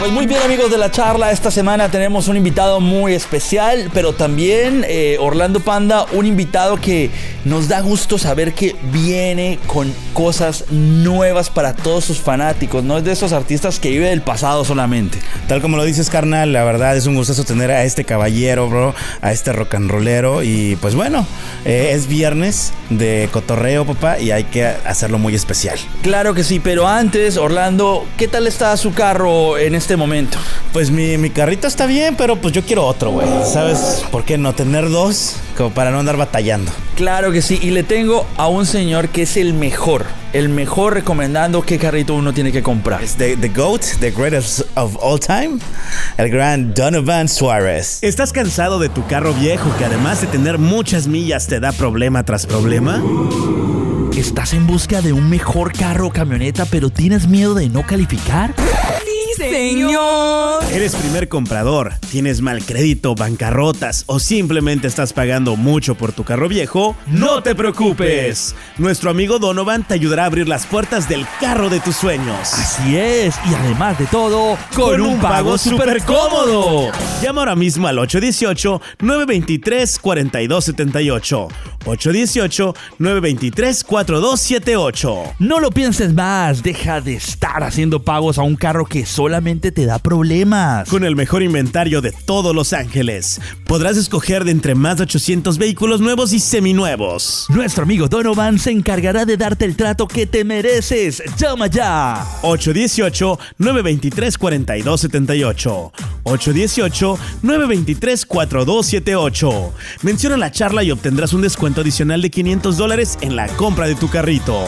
Pues muy bien amigos de la charla, esta semana tenemos un invitado muy especial, pero también eh, Orlando Panda, un invitado que nos da gusto saber que viene con cosas nuevas para todos sus fanáticos, no es de esos artistas que vive del pasado solamente. Tal como lo dices carnal, la verdad es un gusto tener a este caballero, bro, a este rock and rollero y pues bueno, eh, es viernes de cotorreo papá y hay que hacerlo muy especial. Claro que sí, pero antes Orlando, ¿qué tal está su carro en este este momento? Pues mi, mi carrito está bien, pero pues yo quiero otro, güey. ¿Sabes por qué no tener dos? Como para no andar batallando. Claro que sí, y le tengo a un señor que es el mejor, el mejor recomendando qué carrito uno tiene que comprar. Es the, the GOAT, the greatest of all time, el gran Donovan Suárez. ¿Estás cansado de tu carro viejo que además de tener muchas millas te da problema tras problema? ¿Estás en busca de un mejor carro o camioneta pero tienes miedo de no calificar? Señor. Eres primer comprador, tienes mal crédito, bancarrotas o simplemente estás pagando mucho por tu carro viejo. No te preocupes. Nuestro amigo Donovan te ayudará a abrir las puertas del carro de tus sueños. Así es, y además de todo, con, un pago súper cómodo. Llama ahora mismo al 818-923-4278. 818-923-4278. No lo pienses más, deja de estar haciendo pagos a un carro que solamente te da problemas. Con el mejor inventario de todos Los Ángeles, podrás escoger de entre más de 800 vehículos nuevos y seminuevos. Nuestro amigo Donovan se encargará de darte el trato que te mereces. Llama ya. 818-923-4278. 818-923-4278. Menciona la charla y obtendrás un descuento adicional de 500 dólares en la compra de tu carrito.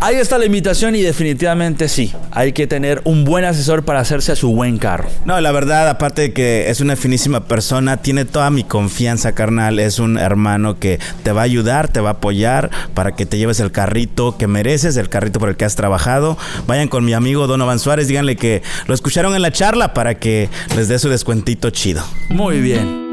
Ahí está la invitación y definitivamente sí, hay que tener un buen asesor para hacerse a su buen carro. No, la verdad, aparte de que es una finísima persona, tiene toda mi confianza, carnal. Es un hermano que te va a ayudar, te va a apoyar para que te lleves el carrito que mereces, el carrito por el que has trabajado. Vayan con mi amigo Donovan Suárez, díganle que lo escucharon en la charla para que les dé su descuentito chido. Muy bien.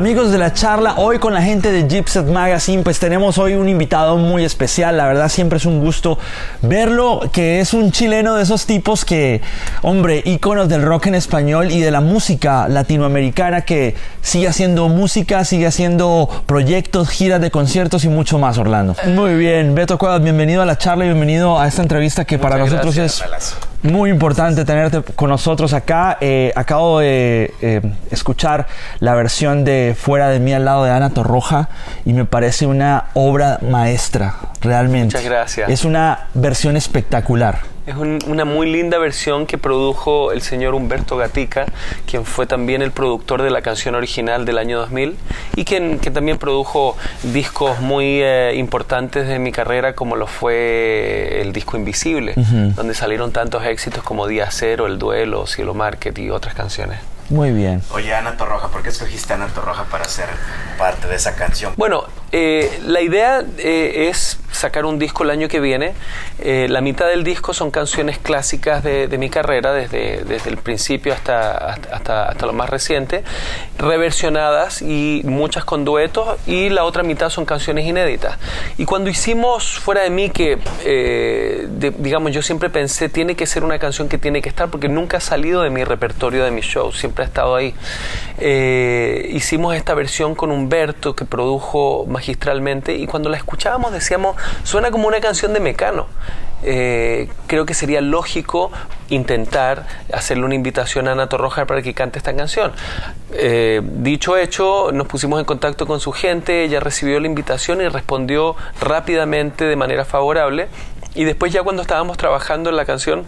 Amigos de la charla, hoy con la gente de Gypset Magazine, pues tenemos hoy un invitado muy especial. La verdad, siempre es un gusto verlo, que es un chileno de esos tipos que, hombre, íconos del rock en español y de la música latinoamericana que sigue haciendo música, sigue haciendo proyectos, giras de conciertos y mucho más, Orlando. Muy bien, Beto Cuevas, bienvenido a la charla y bienvenido a esta entrevista que para nosotros es muy importante tenerte con nosotros acá. Eh, acabo de eh, escuchar la versión de Fuera de mí al lado de Ana Torroja y me parece una obra maestra, realmente. Muchas gracias. Es una versión espectacular. Es una muy linda versión que produjo el señor Humberto Gatica, quien fue también el productor de la canción original del año 2000 y quien, que también produjo discos muy eh, importantes de mi carrera como lo fue el disco Invisible, donde salieron tantos éxitos como Día Cero, El Duelo, Cielo Market y otras canciones. Muy bien. Oye, Ana Torroja, ¿por qué escogiste a Ana Torroja para ser parte de esa canción? Bueno, eh, la idea eh, es sacar un disco el año que viene. Eh, la mitad del disco son canciones clásicas de, mi carrera, desde, el principio hasta, hasta, hasta, lo más reciente, reversionadas y muchas con duetos, y la otra mitad son canciones inéditas. Y cuando hicimos Fuera de mí, que digamos yo siempre pensé, tiene que ser una canción que tiene que estar, porque nunca ha salido de mi repertorio de mis shows, siempre ha estado ahí. Hicimos esta versión con Humberto que produjo magistralmente y cuando la escuchábamos decíamos, suena como una canción de Mecano. Eh, creo que sería lógico intentar hacerle una invitación a Ana Torroja para que cante esta canción. Eh, dicho hecho, nos pusimos en contacto con su gente, ella recibió la invitación y respondió rápidamente de manera favorable. Y después ya cuando estábamos trabajando en la canción,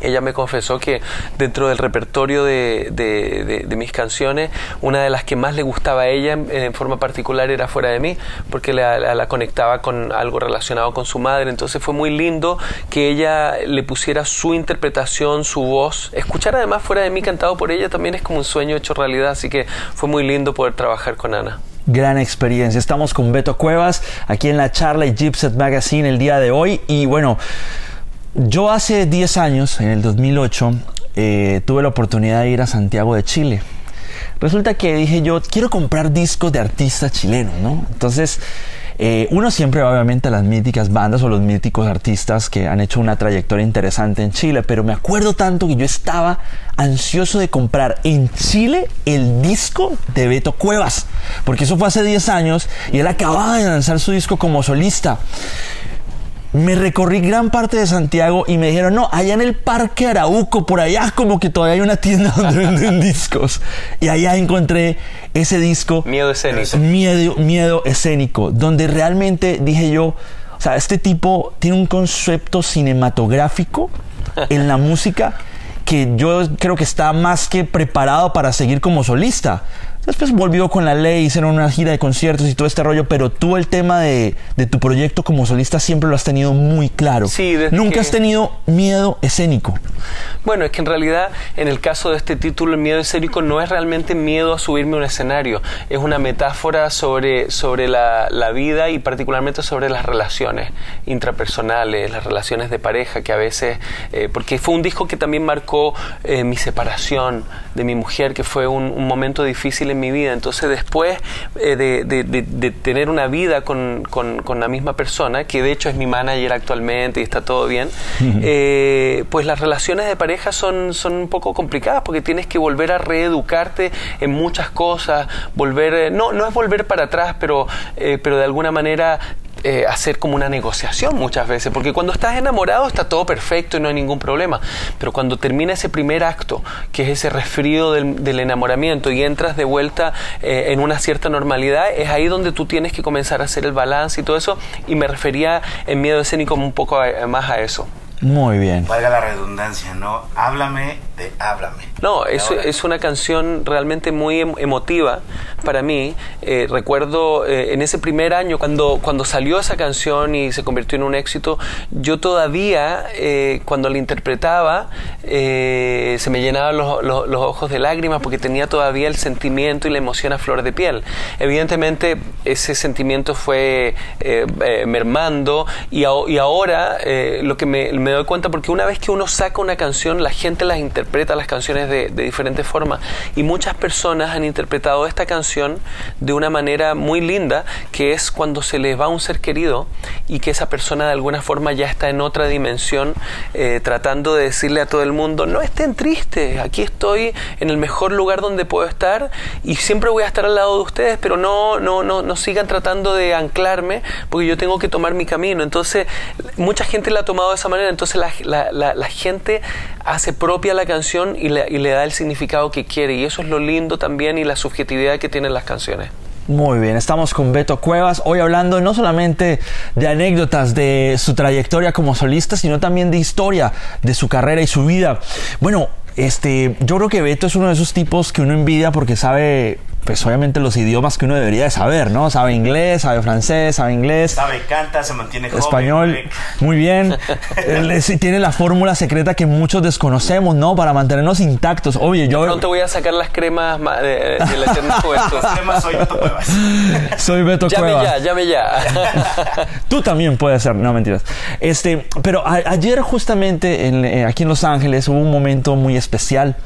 ella me confesó que dentro del repertorio de, de, mis canciones, una de las que más le gustaba a ella en, forma particular era Fuera de mí, porque la, la, conectaba con algo relacionado con su madre. Entonces fue muy lindo que ella le pusiera su interpretación, su voz. Escuchar además Fuera de mí cantado por ella también es como un sueño hecho realidad, así que fue muy lindo poder trabajar con Ana gran experiencia. Estamos con Beto Cuevas aquí en la charla y Gypset Magazine el día de hoy y bueno, yo hace 10 años, en el 2008, eh, tuve la oportunidad de ir a Santiago de Chile. Resulta que dije yo, quiero comprar discos de artistas chilenos, ¿no? Entonces, Eh, uno siempre obviamente las míticas bandas o los míticos artistas que han hecho una trayectoria interesante en Chile, pero me acuerdo tanto que yo estaba ansioso de comprar en Chile el disco de Beto Cuevas, porque eso fue hace 10 años y él acababa de lanzar su disco como solista me recorrí gran parte de Santiago y me dijeron, no, allá en el Parque Arauco, por allá como que todavía hay una tienda donde venden discos. Y allá encontré ese disco. Miedo escénico. Miedo, miedo escénico, donde realmente dije yo, o sea, este tipo tiene un concepto cinematográfico en la música que yo creo que está más que preparado para seguir como solista. Después volvió con la ley, hicieron una gira de conciertos y todo este rollo, pero tú el tema de, tu proyecto como solista siempre lo has tenido muy claro. Sí, Nunca has tenido miedo escénico. Bueno, es que en realidad en el caso de este título, el miedo escénico no es realmente miedo a subirme a un escenario, es una metáfora sobre, sobre la, vida y particularmente sobre las relaciones intrapersonales, las relaciones de pareja que a veces, eh, porque fue un disco que también marcó eh, mi separación de mi mujer, que fue un, un momento difícil en mi vida. Entonces después eh, de, tener una vida con, la misma persona, que de hecho es mi manager actualmente y está todo bien, eh, pues las relaciones de pareja son, son un poco complicadas porque tienes que volver a reeducarte en muchas cosas, volver, eh, no, no es volver para atrás, pero, pero de alguna manera eh, hacer como una negociación muchas veces, porque cuando estás enamorado está todo perfecto y no hay ningún problema, pero cuando termina ese primer acto, que es ese resfrío del, enamoramiento y entras de vuelta eh, en una cierta normalidad, es ahí donde tú tienes que comenzar a hacer el balance y todo eso, y me refería en miedo escénico un poco más a eso. Muy bien. Valga la redundancia, ¿no? Háblame de Háblame. No, es, es una canción realmente muy em, emotiva para mí. Eh, recuerdo eh, en ese primer año, cuando, cuando salió esa canción y se convirtió en un éxito, yo todavía, eh, cuando la interpretaba, se me llenaban los, los, ojos de lágrimas porque tenía todavía el sentimiento y la emoción a flor de piel. Evidentemente, ese sentimiento fue mermando y, y ahora lo que me me doy cuenta porque una vez que uno saca una canción, la gente las interpreta las canciones de, diferentes formas. Y muchas personas han interpretado esta canción de una manera muy linda, que es cuando se les va un ser querido y que esa persona de alguna forma ya está en otra dimensión, eh, tratando de decirle a todo el mundo, no estén tristes, aquí estoy en el mejor lugar donde puedo estar y siempre voy a estar al lado de ustedes, pero no, no, no, no sigan tratando de anclarme porque yo tengo que tomar mi camino. Entonces, mucha gente la ha tomado de esa manera entonces la, gente hace propia la canción y le, da el significado que quiere. Y eso es lo lindo también y la subjetividad que tienen las canciones. Muy bien, estamos con Beto Cuevas, hoy hablando no solamente de anécdotas de su trayectoria como solista, sino también de historia de su carrera y su vida. Bueno, este, yo creo que Beto es uno de esos tipos que uno envidia porque sabe pues obviamente los idiomas que uno debería de saber, ¿no? Sabe inglés, sabe francés, sabe inglés. Sabe, canta, se mantiene joven. Español, muy bien. Él tiene la fórmula secreta que muchos desconocemos, ¿no? Para mantenernos intactos. Oye, yo... Pronto voy a sacar las cremas de, de la eterna juventud. soy Beto Cuevas. Soy Beto llame Cuevas. ya, llame ya. Tú también puedes ser, no mentiras. Este, pero ayer justamente eh, aquí en Los Ángeles hubo un momento muy especial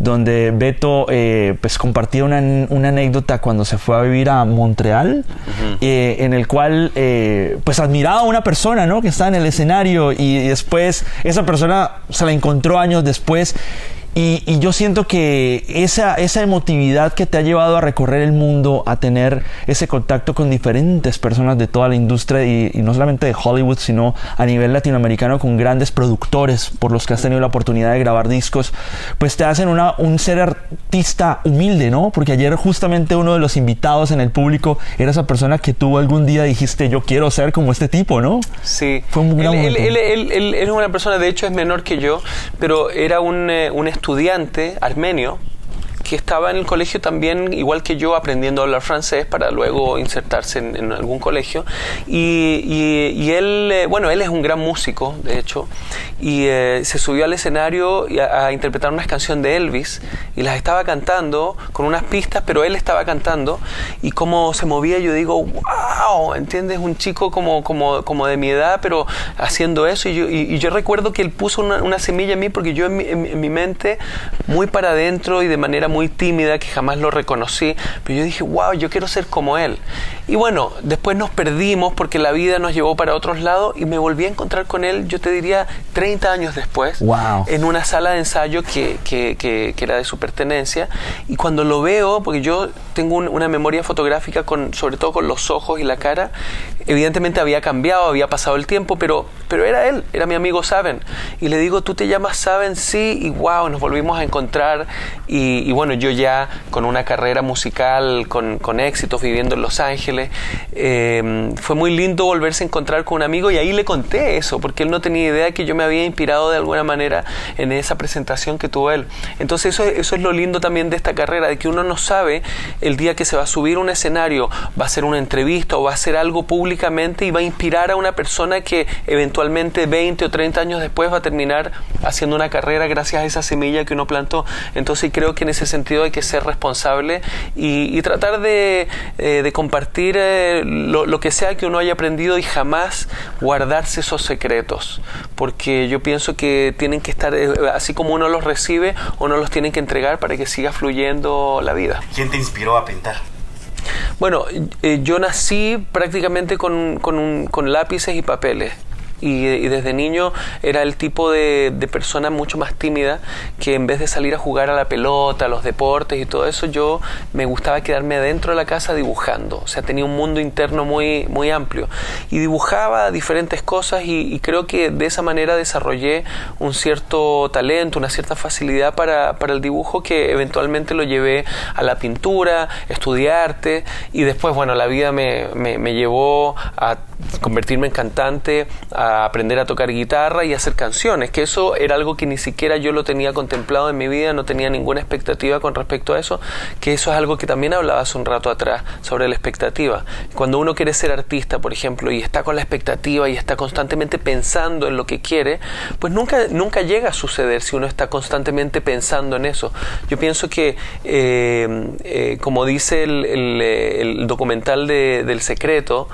donde Beto eh, pues compartía una una anécdota cuando se fue a vivir a Montreal, eh, en el cual eh, pues admiraba a una persona, ¿no? Que estaba en el escenario y después esa persona se la encontró años después y, yo siento que esa, esa emotividad que te ha llevado a recorrer el mundo, a tener ese contacto con diferentes personas de toda la industria y, no solamente de Hollywood, sino a nivel latinoamericano con grandes productores por los que has tenido la oportunidad de grabar discos, pues te hacen una, un ser artista humilde, ¿no? Porque ayer justamente uno de los invitados en el público era esa persona que tú algún día dijiste, yo quiero ser como este tipo, ¿no? Sí. Fue un gran él, él, él, es una persona, de hecho es menor que yo, pero era un, eh, un estudiante armenio que estaba en el colegio también, igual que yo, aprendiendo a hablar francés para luego insertarse en, algún colegio. Y, y, él, eh, bueno, él es un gran músico, de hecho, y eh, se subió al escenario a, interpretar una canción de Elvis y las estaba cantando con unas pistas, pero él estaba cantando y cómo se movía, yo digo, wow, ¿entiendes? Un chico como, como, como de mi edad, pero haciendo eso. Y yo, y, yo recuerdo que él puso una, semilla en mí porque yo en mi, en mi mente, muy para adentro y de manera muy muy tímida que jamás lo reconocí, pero yo dije, wow, yo quiero ser como él. Y bueno, después nos perdimos porque la vida nos llevó para otros lados y me volví a encontrar con él, yo te diría, 30 años después, Wow. en una sala de ensayo que, que- que- que era de su pertenencia. Y cuando lo veo, porque yo tengo un- una memoria fotográfica con, sobre todo con los ojos y la cara, evidentemente había cambiado, había pasado el tiempo, pero, pero era él, era mi amigo Saben. Y le digo, ¿tú te llamas Saben? Sí, y wow, nos volvimos a encontrar. Y, y bueno, yo ya con una carrera musical, con, con éxitos, viviendo en Los Ángeles, eh, fue muy lindo volverse a encontrar con un amigo y ahí le conté eso, porque él no tenía idea que yo me había inspirado de alguna manera en esa presentación que tuvo él. Entonces eso, eso es lo lindo también de esta carrera, de que uno no sabe el día que se va a subir un escenario, va a hacer una entrevista o va a hacer algo públicamente y va a inspirar a una persona que eventualmente 20 o 30 años después va a terminar haciendo una carrera gracias a esa semilla que uno plantó. Entonces creo que en ese sentido hay que ser responsable y, y tratar de, eh, de compartir eh, lo, lo que sea que uno haya aprendido y jamás guardarse esos secretos, porque yo pienso que tienen que estar, eh, así como uno los recibe, uno los tiene que entregar para que siga fluyendo la vida. ¿Quién te inspiró a pintar? Bueno, yo nací prácticamente con, con un- con lápices y papeles. Y, y desde niño era el tipo de, de persona mucho más tímida que en vez de salir a jugar a la pelota, a los deportes y todo eso, yo me gustaba quedarme dentro de la casa dibujando. O sea, tenía un mundo interno muy, muy amplio. Y dibujaba diferentes cosas y, y creo que de esa manera desarrollé un cierto talento, una cierta facilidad para, para el dibujo que eventualmente lo llevé a la pintura, estudié arte y después, bueno, la vida me, me- me llevó a convertirme en cantante, a aprender a tocar guitarra y hacer canciones, que eso era algo que ni siquiera yo lo tenía contemplado en mi vida, no tenía ninguna expectativa con respecto a eso, que eso es algo que también hablaba hace un rato atrás sobre la expectativa. Cuando uno quiere ser artista, por ejemplo, y está con la expectativa y está constantemente pensando en lo que quiere, pues nunca, nunca llega a suceder si uno está constantemente pensando en eso. Yo pienso que, eh, eh, como dice el, eh, documental de- del secreto,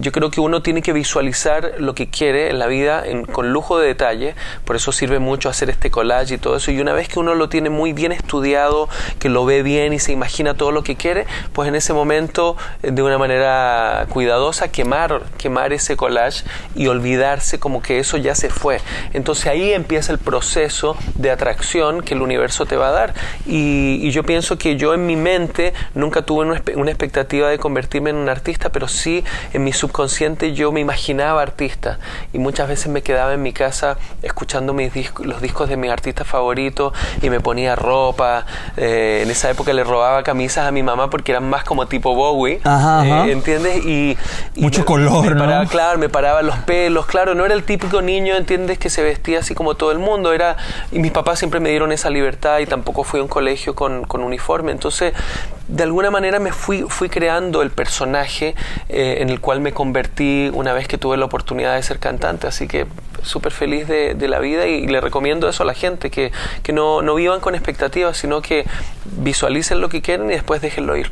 yo creo que uno tiene que visualizar lo que quiere en la vida con lujo de detalle, por eso sirve mucho hacer este collage y todo eso, y una vez que uno lo tiene muy bien estudiado, que lo ve bien y se imagina todo lo que quiere, pues en ese momento, eh, de una manera cuidadosa, quemar, quemar ese collage y olvidarse como que eso ya se fue. Entonces ahí empieza el proceso de atracción que el universo te va a dar. Y, yo pienso que yo en mi mente nunca tuve una expectativa de convertirme en un artista, pero sí en mi subconsciente yo me imaginaba artista. Y muchas veces me quedaba en mi casa escuchando mis discos, los discos de mis artistas favoritos y me ponía ropa. Eh, en esa época le robaba camisas a mi mamá porque eran más como tipo Bowie. Ajá, ajá. Eh, ¿Entiendes? Y, y Mucho me- color, me ¿no? paraba, Claro, me paraba los pelos, claro, no era el típico niño, ¿entiendes? Que se vestía así como todo el mundo, era, y mis papás siempre me dieron esa libertad y tampoco fui a un colegio con, con uniforme, entonces de alguna manera me fui, fui creando el personaje eh, en el cual me convertí una vez que tuve la oportunidad de ser cantante, así que súper feliz de, de la vida y, le recomiendo eso a la gente, que, que no, no vivan con expectativas, sino que visualicen lo que quieren y después déjenlo ir.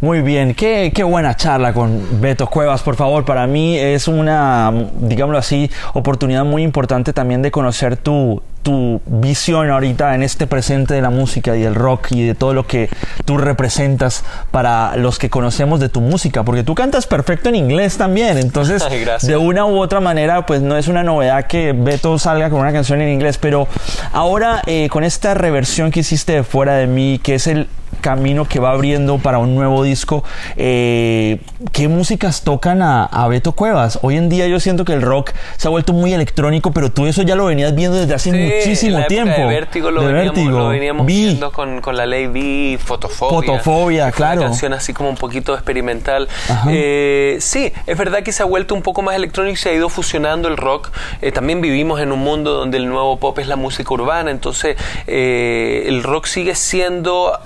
Muy bien, qué, qué buena charla con Beto Cuevas, por favor. Para mí es una, digámoslo así, oportunidad muy importante también de conocer tu, tu visión ahorita en este presente de la música y del rock y de todo lo que tú representas para los que conocemos de tu música, porque tú cantas perfecto en inglés también, entonces Ay, de una u otra manera pues no es una novedad que Beto salga con una canción en inglés, pero ahora eh, con esta reversión que hiciste de Fuera de mí, que es el camino que va abriendo para un nuevo disco. Eh, ¿Qué músicas tocan a, a Beto Cuevas? Hoy en día yo siento que el rock se ha vuelto muy electrónico, pero tú eso ya lo venías viendo desde hace Sí, muchísimo en la época tiempo. De Vértigo lo De veníamos, Vértigo. lo veníamos Vi. viendo con, con la ley B, Fotofobia. Fotofobia, claro. Una canción así como un poquito experimental. Eh, sí, es verdad que se ha vuelto un poco más electrónico y se ha ido fusionando el rock. Eh, también vivimos en un mundo donde el nuevo pop es la música urbana, entonces el rock sigue siendo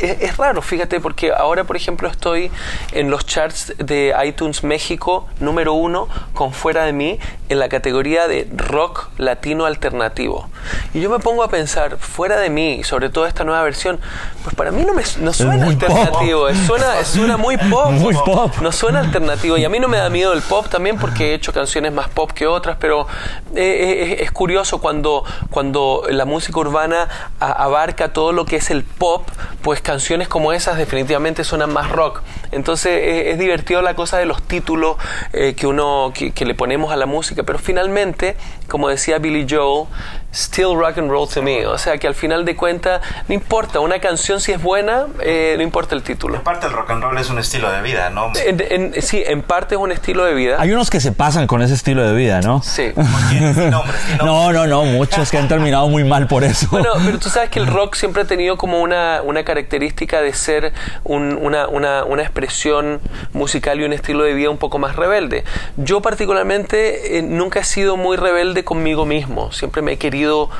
es, es raro, fíjate, porque ahora, por ejemplo, estoy en los charts de iTunes México número uno con Fuera de mí en la categoría de rock latino alternativo. Y yo me pongo a pensar, Fuera de mí, sobre todo esta nueva versión, pues para mí no, me, no suena alternativo, es- suena, suena muy pop. Muy pop. No suena alternativo. Y a mí no me da miedo el pop también porque he hecho canciones más pop que otras, pero eh, es, es curioso cuando, cuando la música urbana a- abarca todo lo que es el pop, pues canciones como esas definitivamente suenan más rock. Entonces eh, es divertido la cosa de los títulos eh, que uno que, que le ponemos a la música, pero finalmente, como decía Billy Joel, still rock and roll to me. O sea que al final de cuentas no importa, una canción si es buena, eh, no importa el título. Aparte el rock and roll es un estilo de vida, ¿no? En- en- sí, en parte es un estilo de vida. Hay unos que se pasan con ese estilo de vida, ¿no? Sí. No, no, no, muchos que han terminado muy mal por eso. Bueno, pero tú sabes que el rock siempre ha tenido como una, una característica de ser un- una, una, una expresión musical y un estilo de vida un poco más rebelde. Yo particularmente eh, nunca he sido muy rebelde conmigo mismo, siempre me he querido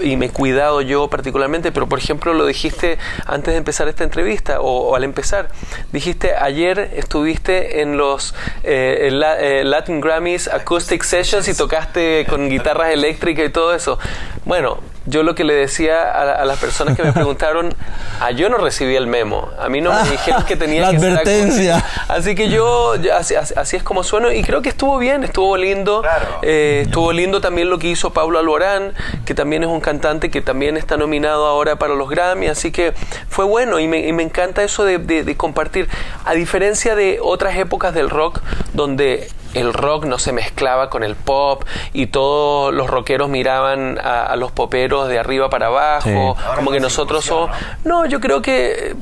y me he cuidado yo particularmente, pero por ejemplo lo dijiste antes de empezar esta entrevista o, al empezar, dijiste ayer estuviste en los eh, eh, Latin Grammys Acoustic Sessions y tocaste con guitarras eléctricas y todo eso. Bueno, yo lo que le decía a, a las personas que me preguntaron, ah, yo no recibí el memo, a mí no me dijeron que tenía La que advertencia. Así que yo, así, así- así es como sueno y creo que estuvo bien, estuvo lindo. Claro. Eh, estuvo lindo también lo que hizo Pablo Alborán, que también es un cantante que también está nominado ahora para los Grammy, así que fue bueno y me, y me encanta eso de, de- de compartir. A diferencia de otras épocas del rock, donde el rock no se mezclaba con el pop y todos los rockeros miraban a, a los poperos de arriba para abajo, Sí. Como que nosotros somos... No, yo creo que,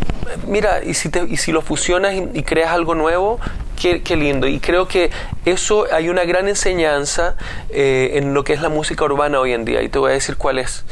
mira, y si, te- y si lo fusionas y, y creas algo nuevo, qué, qué lindo. Y creo que eso hay una gran enseñanza eh, en lo que es la música urbana hoy en día. Y te voy a decir cuál es.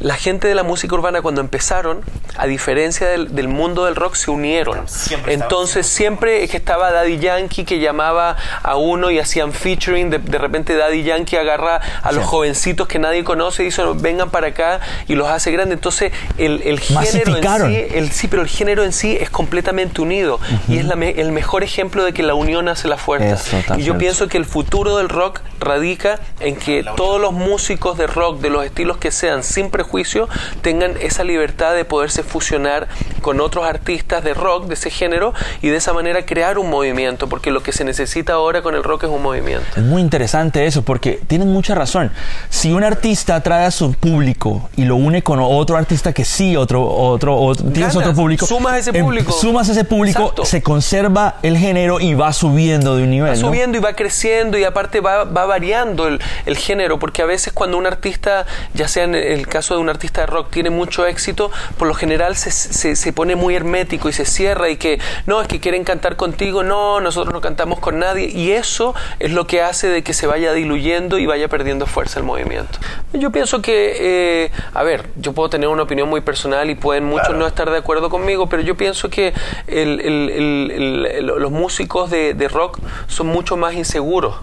La gente de la música urbana cuando empezaron, a diferencia del, del mundo del rock, se unieron. Siempre Entonces siempre es que estaba Daddy Yankee que llamaba a uno y hacían featuring. De, de repente Daddy Yankee agarra a los jovencitos que nadie conoce y dice vengan para acá y los hace grandes. Entonces el, el género en sí, el, sí, pero el género en sí es completamente unido y es la me- el mejor ejemplo de que la unión hace la fuerza. Eso y yo pienso que el futuro del rock radica en que todos los músicos de rock de los estilos que sean sin prejuicio tengan esa libertad de poderse fusionar con otros artistas de rock de ese género y de esa manera crear un movimiento, porque lo que se necesita ahora con el rock es un movimiento. Es muy interesante eso porque tienen mucha razón. Si un artista trae a su público y lo une con otro artista que sí, otro, otro, otro tienes otro público, sumas ese em, público. sumas ese público, Exacto. se conserva el género y va subiendo de un nivel. va ¿no? subiendo y va creciendo y aparte va, va variando el, el género, porque a veces cuando un artista, ya sea en el caso de un artista de rock, tiene mucho éxito, por lo general se, se, se pone muy hermético y se cierra y que no, es que quieren cantar contigo, no, nosotros no cantamos con nadie. Y eso es lo que hace de que se vaya diluyendo y vaya perdiendo fuerza el movimiento. Yo pienso que, eh, a ver, yo puedo tener una opinión muy personal y pueden muchos no estar de acuerdo conmigo, pero yo pienso que el- el- el- el- el- los músicos de, de rock son mucho más inseguros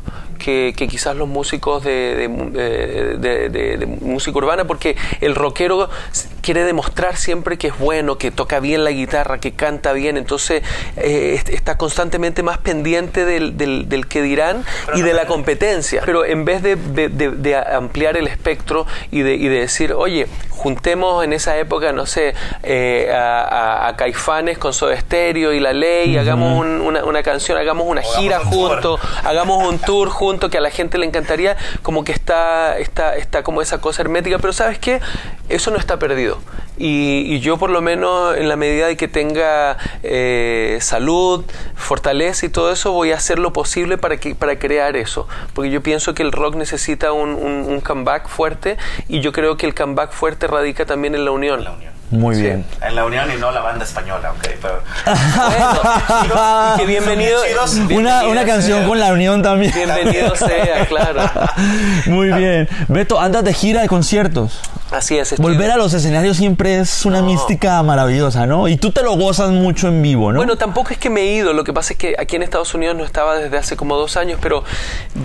que, que quizás los músicos de, de, de- de- de- de música urbana, porque el rockero quiere demostrar siempre que es bueno, que toca bien la guitarra, que canta bien, entonces eh, est- está constantemente más pendiente del, del- del que dirán y de la competencia. Pero en vez de, de- de- de ampliar el espectro y de, y de decir, oye, juntemos en esa época, no sé, eh, a, a- a Caifanes con Soda Stereo y La Ley, hagamos un- una, una canción, hagamos una gira hagamos un tour. juntos, hagamos un tour que a la gente le encantaría, como que está, está, está como esa cosa hermética, pero ¿sabes qué? Eso no está perdido. Y, y yo por lo menos en la medida de que tenga eh, salud, fortaleza y todo eso, voy a hacer lo posible para, que, para crear eso. Porque yo pienso que el rock necesita un, un- comeback fuerte y yo creo que el comeback fuerte radica también en. La unión. Muy Sí. bien. En la unión y no la banda española, ok. Pero... Bueno, que bienvenido. Una, una canción sea. con la unión también. Bienvenido sea, claro. Muy bien. Beto, andas de gira de conciertos. Así es. estoy- Volver a los escenarios siempre es una No. mística maravillosa, ¿no? Y tú te lo gozas mucho en vivo, ¿no? Bueno, tampoco es que me he ido, lo que pasa es que aquí en Estados Unidos no estaba desde hace como dos años, pero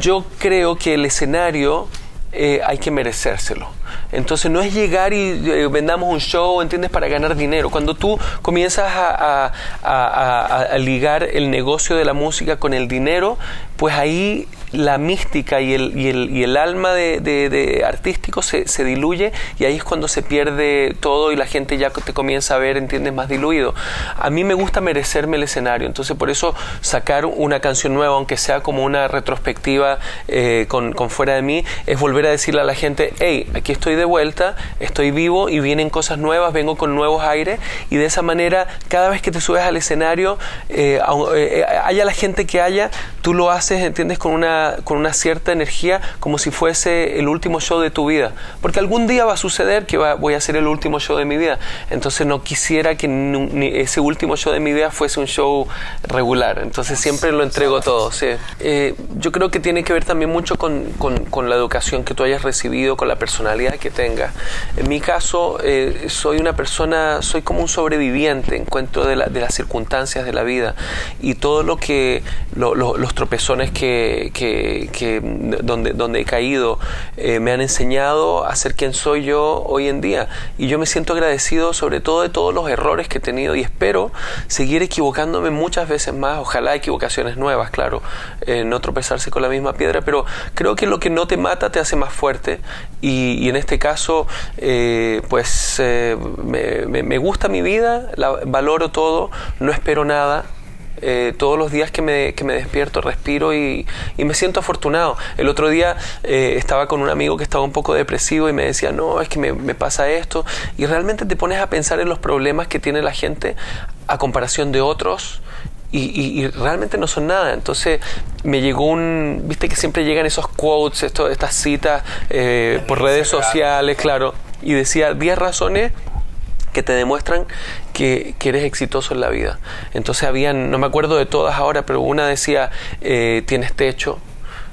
yo creo que el escenario eh, hay que merecérselo. Entonces no es llegar y eh, vendamos un show, ¿entiendes? Para ganar dinero. Cuando tú comienzas a, a, ligar el negocio de la música con el dinero, pues ahí la mística y el, y el, y el alma de, de, artístico se, se, diluye y ahí es cuando se pierde todo y la gente ya te comienza a ver, entiendes, más diluido. A mí me gusta merecerme el escenario, entonces por eso sacar una canción nueva, aunque sea como una retrospectiva eh, con, con, fuera de mí, es volver a decirle a la gente, hey, aquí estoy de vuelta, estoy vivo y vienen cosas nuevas, vengo con nuevos aires y de esa manera cada vez que te subes al escenario, eh, eh, haya la gente que haya, tú lo haces, entiendes, con una con una cierta energía como si fuese el último show de tu vida. Porque algún día va a suceder que voy a hacer el último show de mi vida. Entonces no quisiera que ese último show de mi vida fuese un show regular. Entonces siempre lo entrego todo. Eh, yo creo que tiene que ver también mucho con, con, la educación que tú hayas recibido, con la personalidad que tengas. En mi caso, eh, soy una persona, soy como un sobreviviente, encuentro de, de las circunstancias de la vida y todo lo que, los tropezones que que, donde, donde he caído eh, me han enseñado a ser quien soy yo hoy en día. Y yo me siento agradecido sobre todo de todos los errores que he tenido y espero seguir equivocándome muchas veces más. Ojalá equivocaciones nuevas, claro, eh, no tropezarse con la misma piedra, pero creo que lo que no te mata te hace más fuerte. Y, en este caso, eh, pues me, me, gusta mi vida, la, valoro todo, no espero nada eh, todos los días que me, que me despierto respiro y, y, me siento afortunado. El otro día eh, estaba con un amigo que estaba un poco depresivo y me decía, no, es que me, me, pasa esto. Y realmente te pones a pensar en los problemas que tiene la gente a comparación de otros. Y, y, realmente no son nada. Entonces me llegó un, viste que siempre llegan esos quotes, esto, estas citas eh, por redes sociales, claro, y decía 10 razones que te demuestran que, eres exitoso en la vida. Entonces habían, no me acuerdo de todas ahora, pero una decía, eh, tienes techo,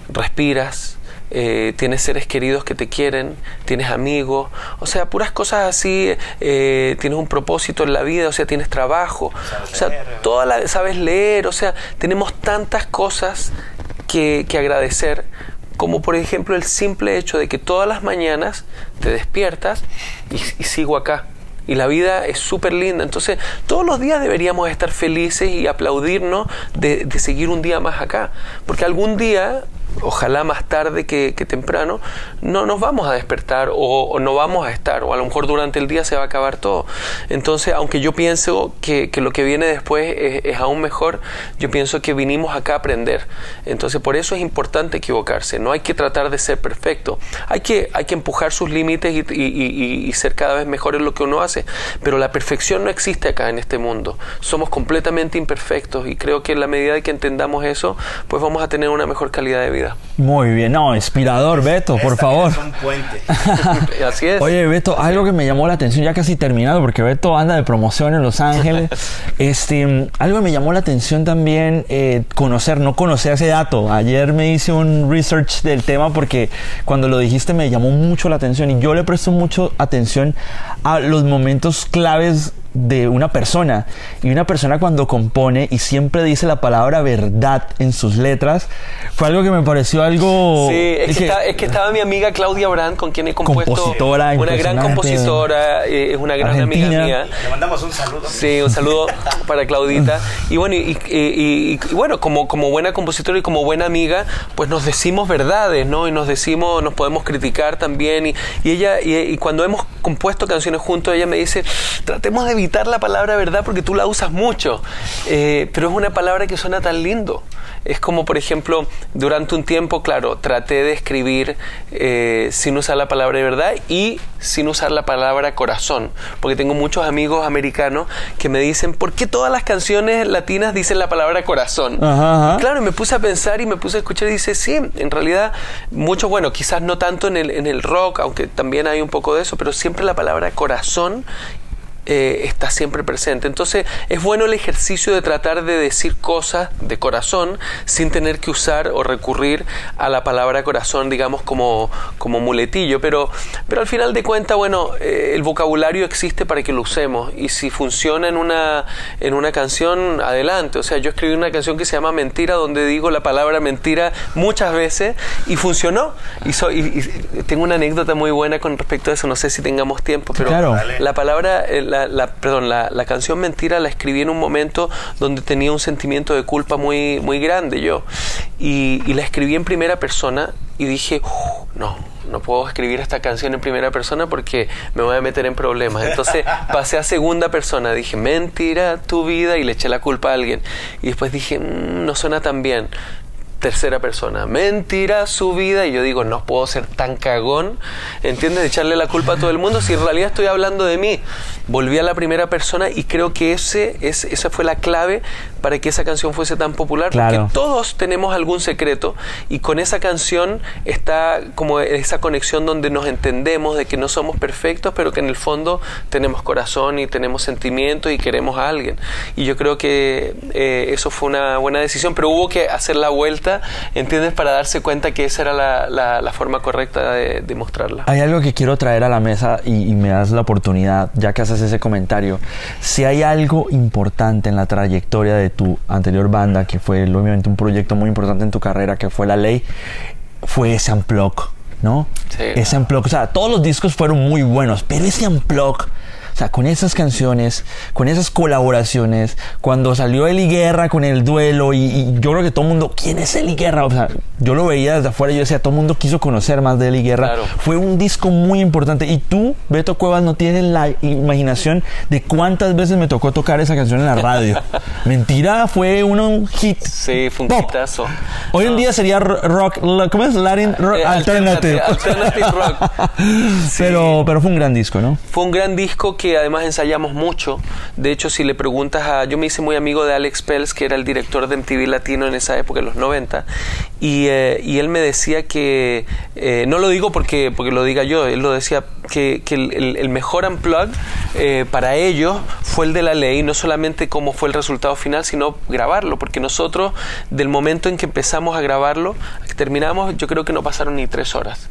respiras, eh, tienes seres queridos que te quieren, tienes amigos, o sea, puras cosas así, eh, tienes un propósito en la vida, o sea, tienes trabajo, o sea, toda la, sabes leer, o sea, tenemos tantas cosas que, que agradecer, como por ejemplo el simple hecho de que todas las mañanas te despiertas y sigo acá y la vida es súper linda. Entonces, todos los días deberíamos estar felices y aplaudirnos de, de, seguir un día más acá. Porque algún día ojalá más tarde que, temprano, no nos vamos a despertar o, no vamos a estar, o a lo mejor durante el día se va a acabar todo. Entonces, aunque yo pienso que, lo que viene después es, aún mejor, yo pienso que vinimos acá a aprender. Entonces, por eso es importante equivocarse, no hay que tratar de ser perfecto, hay que, hay que empujar sus límites y, ser cada vez mejor en lo que uno hace, pero la perfección no existe acá en este mundo, somos completamente imperfectos y creo que en la medida de que entendamos eso, pues vamos a tener una mejor calidad de vida. vida. Muy bien, no, inspirador, Beto, por favor. Es un puente. Así es. Oye, Beto, algo que me llamó la atención, ya casi terminado, porque Beto anda de promoción en Los Ángeles. este, algo que me llamó la atención también, eh, conocer, no conocer ese dato. Ayer me hice un research del tema porque cuando lo dijiste me llamó mucho la atención y yo le presto mucho atención a los momentos claves de una persona. Y una persona cuando compone y siempre dice la palabra verdad en sus letras, fue algo que me pareció algo... Sí, es, que, estaba mi amiga Claudia Brandt, con quien he compuesto... Compositora, una gran compositora, eh, es una gran amiga mía. Le mandamos un saludo. Sí, un saludo para Claudita. Y bueno, y, bueno como, como buena compositora y como buena amiga, pues nos decimos verdades, ¿no? Y nos decimos, nos podemos criticar también. Y, ella, y, cuando hemos compuesto canciones juntos, ella me dice, tratemos de la palabra verdad porque tú la usas mucho, eh, pero es una palabra que suena tan lindo. Es como, por ejemplo, durante un tiempo, claro, traté de escribir eh, sin usar la palabra de verdad y sin usar la palabra corazón, porque tengo muchos amigos americanos que me dicen, ¿por qué todas las canciones latinas dicen la palabra corazón? Claro, y me puse a pensar y me puse a escuchar y dice, sí, en realidad, mucho, bueno, quizás no tanto en el, en el rock, aunque también hay un poco de eso, pero siempre la palabra corazón eh, está siempre presente. Entonces es bueno el ejercicio de tratar de decir cosas de corazón sin tener que usar o recurrir a la palabra corazón, digamos, como, como muletillo. Pero, pero al final de cuentas, bueno, eh, el vocabulario existe para que lo usemos y si funciona en una, en una canción, adelante. O sea, yo escribí una canción que se llama Mentira, donde digo la palabra mentira muchas veces y funcionó. Y, soy, y, tengo una anécdota muy buena con respecto a eso, no sé si tengamos tiempo, pero la palabra... Eh, la, perdón, la, la, canción Mentira la escribí en un momento donde tenía un sentimiento de culpa muy, muy grande yo. Y, la escribí en primera persona y dije, no, no puedo escribir esta canción en primera persona porque me voy a meter en problemas. Entonces pasé a segunda persona, dije, mentira tu vida y le eché la culpa a alguien. Y después dije, mm, no suena tan bien tercera persona. Mentira su vida. Y yo digo, no puedo ser tan cagón, ¿entiendes? De echarle la culpa a todo el mundo si en realidad estoy hablando de mí. Volví a la primera persona y creo que ese, es, esa fue la clave para que esa canción fuese tan popular. Porque todos tenemos algún secreto y con esa canción está como esa conexión donde nos entendemos de que no somos perfectos, pero que en el fondo tenemos corazón y tenemos sentimientos y queremos a alguien. Y yo creo que eh, eso fue una buena decisión, pero hubo que hacer la vuelta ¿entiendes? Para darse cuenta que esa era la, forma correcta de, mostrarla. Hay algo que quiero traer a la mesa y, me das la oportunidad, ya que haces ese comentario. Si hay algo importante en la trayectoria de tu anterior banda, que fue obviamente un proyecto muy importante en tu carrera, que fue La Ley, fue ese unplug, ¿no? Sí. Ese unplug, o sea, todos los discos fueron muy buenos, pero ese unplug o sea, con esas canciones, con esas colaboraciones, cuando salió Eli Guerra con el duelo y, yo creo que todo el mundo, ¿quién es Eli Guerra? O sea, yo lo veía desde afuera y yo decía, todo el mundo quiso conocer más de Eli Guerra. Fue un disco muy importante y tú, Beto Cuevas, no tienes la imaginación de cuántas veces me tocó tocar esa canción en la radio. Mentira, fue un hit. Sí, fue un hitazo. Hoy en día sería rock, ¿cómo es? Latin rock, eh, alternative. Alternative rock. pero, pero fue un gran disco, ¿no? Fue un gran disco que que además ensayamos mucho. De hecho, si le preguntas a... Yo me hice muy amigo de Alex Pels, que era el director de MTV Latino en esa época, en los 90, y, eh, y él me decía que... Eh, no lo digo porque, porque lo diga yo, él lo decía que, que el, mejor unplug eh, para ellos fue el de la ley, no solamente cómo fue el resultado final, sino grabarlo, porque nosotros, del momento en que empezamos a grabarlo, terminamos, yo creo que no pasaron ni tres horas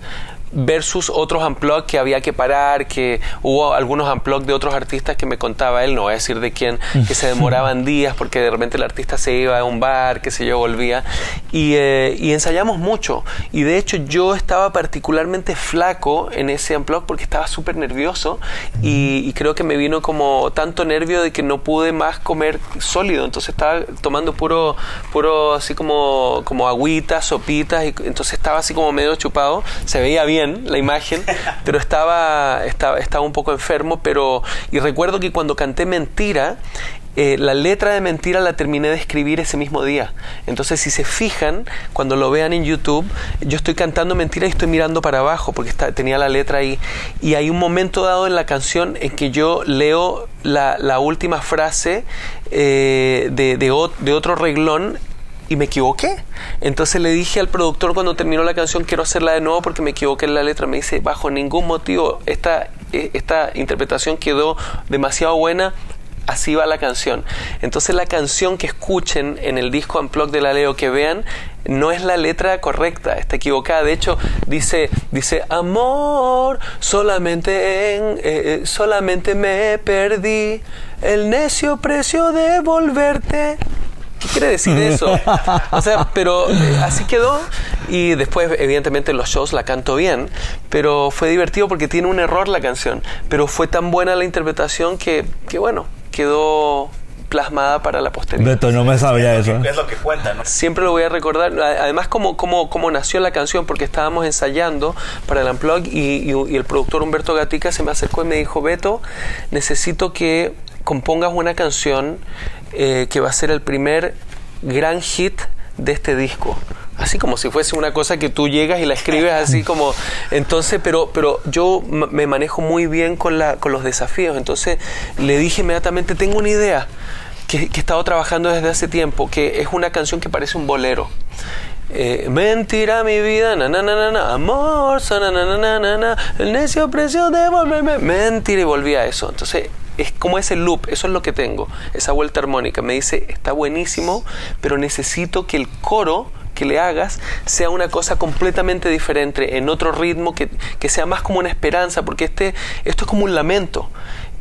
versus otros unplugs que había que parar, que hubo algunos unplugs de otros artistas que me contaba él, no voy a decir de quién, que se demoraban días porque de repente el artista se iba a un bar, que se yo, volvía. Y, eh, y, ensayamos mucho. Y de hecho yo estaba particularmente flaco en ese unplug porque estaba súper nervioso y, creo que me vino como tanto nervio de que no pude más comer sólido. Entonces estaba tomando puro, puro así como, como agüitas, sopitas, y entonces estaba así como medio chupado. Se veía bien la imagen, pero estaba, estaba, estaba un poco enfermo, pero... Y recuerdo que cuando canté Mentira, eh, la letra de Mentira la terminé de escribir ese mismo día. Entonces, si se fijan, cuando lo vean en YouTube, yo estoy cantando Mentira y estoy mirando para abajo porque está, tenía la letra ahí. Y hay un momento dado en la canción en que yo leo la, la última frase eh, de, de, de otro reglón y me equivoqué. Entonces le dije al productor cuando terminó la canción, quiero hacerla de nuevo porque me equivoqué en la letra. Me dice, bajo ningún motivo, esta, eh, esta interpretación quedó demasiado buena, así va la canción. Entonces la canción que escuchen en el disco Unplugged de la Leo que vean no es la letra correcta, está equivocada. De hecho dice dice amor solamente en eh, eh, solamente me perdí el necio precio de volverte ¿Qué quiere decir eso? O sea, pero eh, así quedó y después evidentemente en los shows la canto bien, pero fue divertido porque tiene un error la canción, pero fue tan buena la interpretación que, que bueno, quedó plasmada para la posteridad. Beto, no me sabía eso. Es lo que cuenta, ¿no? Siempre lo voy a recordar. Además, como, como, como nació la canción, porque estábamos ensayando para el Unplug y, y, el productor Humberto Gatica se me acercó y me dijo, Beto, necesito que compongas una canción eh, que va a ser el primer gran hit de este disco. Así como si fuese una cosa que tú llegas y la escribes así como... Entonces, pero, pero yo me manejo muy bien con, la, con los desafíos. Entonces le dije inmediatamente, tengo una idea que, que he estado trabajando desde hace tiempo, que es una canción que parece un bolero. Eh, mentira mi vida, na, na, na, na, amor, na, na, na, na, na, el necio precio de volverme. Mentira y volví a eso. Entonces es como ese loop, eso es lo que tengo, esa vuelta armónica. Me dice, está buenísimo, pero necesito que el coro que le hagas sea una cosa completamente diferente, en otro ritmo, que, que sea más como una esperanza, porque este, esto es como un lamento.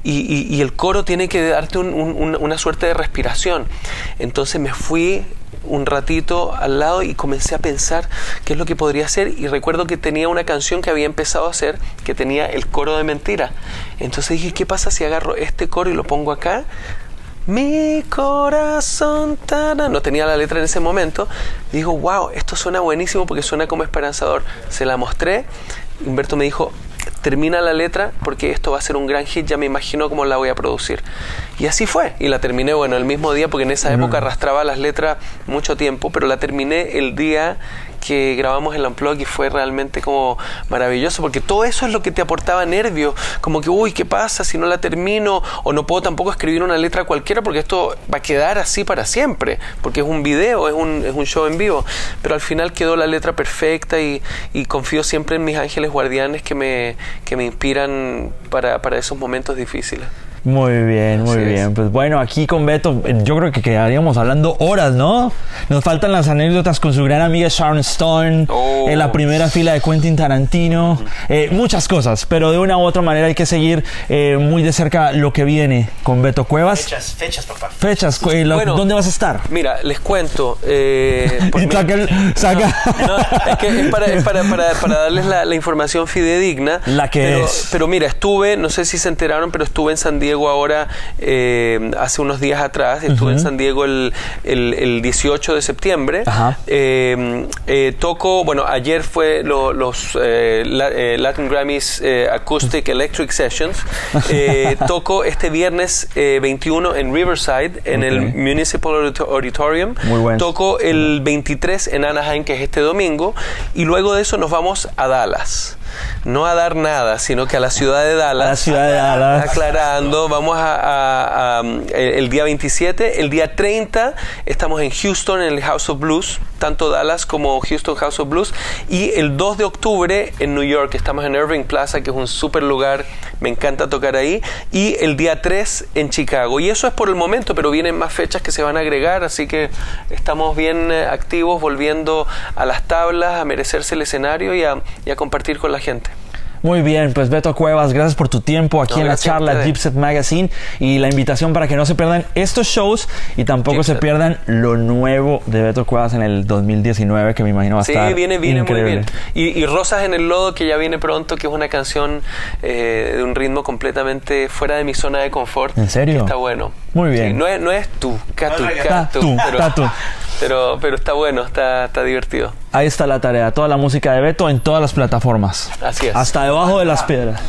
Y, y, el coro tiene que darte una suerte de respiración. Entonces me fui un ratito al lado y comencé a pensar qué es lo que podría hacer y recuerdo que tenía una canción que había empezado a hacer que tenía el coro de mentira. Entonces dije, ¿qué pasa si agarro este coro y lo pongo acá? Mi corazón no tenía la letra en ese momento. Digo, wow, esto suena buenísimo porque suena como esperanzador. Se la mostré. Humberto me dijo, termina la letra porque esto va a ser un gran hit, ya me imagino cómo la voy a producir. Y así fue, y la terminé, bueno, el mismo día, porque en esa época arrastraba las letras mucho tiempo, pero la terminé el día que grabamos el Unplug y fue realmente como maravilloso, porque todo eso es lo que te aportaba nervio, como que, uy, ¿qué pasa si no la termino? O no puedo tampoco escribir una letra cualquiera porque esto va a quedar así para siempre, porque es un video, es un, es un show en vivo, pero al final quedó la letra perfecta y, y confío siempre en mis ángeles guardianes que me, que me inspiran para, para esos momentos difíciles. Muy bien, muy bien. Pues bueno, aquí con Beto, eh, yo creo que quedaríamos hablando horas, ¿no? Nos faltan las anécdotas con su gran amiga Sharon Stone, en la oh. primera fila de Quentin Tarantino, eh, muchas cosas, pero de una u otra manera hay que seguir eh, muy de cerca lo que viene con Beto Cuevas. Fechas, fechas, papá. Fechas, ¿dónde vas a estar? Mira, les cuento. Eh, saca, es que es para, para, para, para darles la, la, información fidedigna. La que pero, es. Pero mira, estuve, no sé si se enteraron, pero estuve en San Diego ahora eh, hace unos días atrás. Estuve en San Diego el, el, 18 de septiembre. Eh, eh, toco, bueno, ayer fue los Latin Grammys Acoustic Electric Sessions. toco este viernes 21 en Riverside, en el Municipal Auditorium. Toco el 23 en Anaheim, que es este domingo. Y luego de eso nos vamos a Dallas no a dar nada, sino que a la ciudad de Dallas. la ciudad de Dallas. Aclarando, vamos a, el día 27, el día 30 estamos en Houston en el House of Blues, tanto Dallas como Houston House of Blues, y el 2 de octubre en New York, estamos en Irving Plaza, que es un súper lugar, me encanta tocar ahí, y el día 3 en Chicago. Y eso es por el momento, pero vienen más fechas que se van a agregar, así que estamos bien eh, activos, volviendo a las tablas, a merecerse el escenario y a, y a compartir con la gente. Muy bien, pues Beto Cuevas, gracias por tu tiempo aquí en la charla Gypset Magazine y la invitación para que no se pierdan estos shows y tampoco se pierdan lo nuevo de Beto Cuevas en el 2019 que me imagino va a estar Sí, viene, viene muy bien. Y, Rosas en el Lodo que ya viene pronto, que es una canción eh, de un ritmo completamente fuera de mi zona de confort. ¿En serio? Está bueno. Muy bien. no, es, no es tú, catu, catu, pero, pero, está bueno, está, está divertido. Ahí está la tarea, toda la música de Beto en todas las plataformas. Así es. Hasta debajo de las piedras.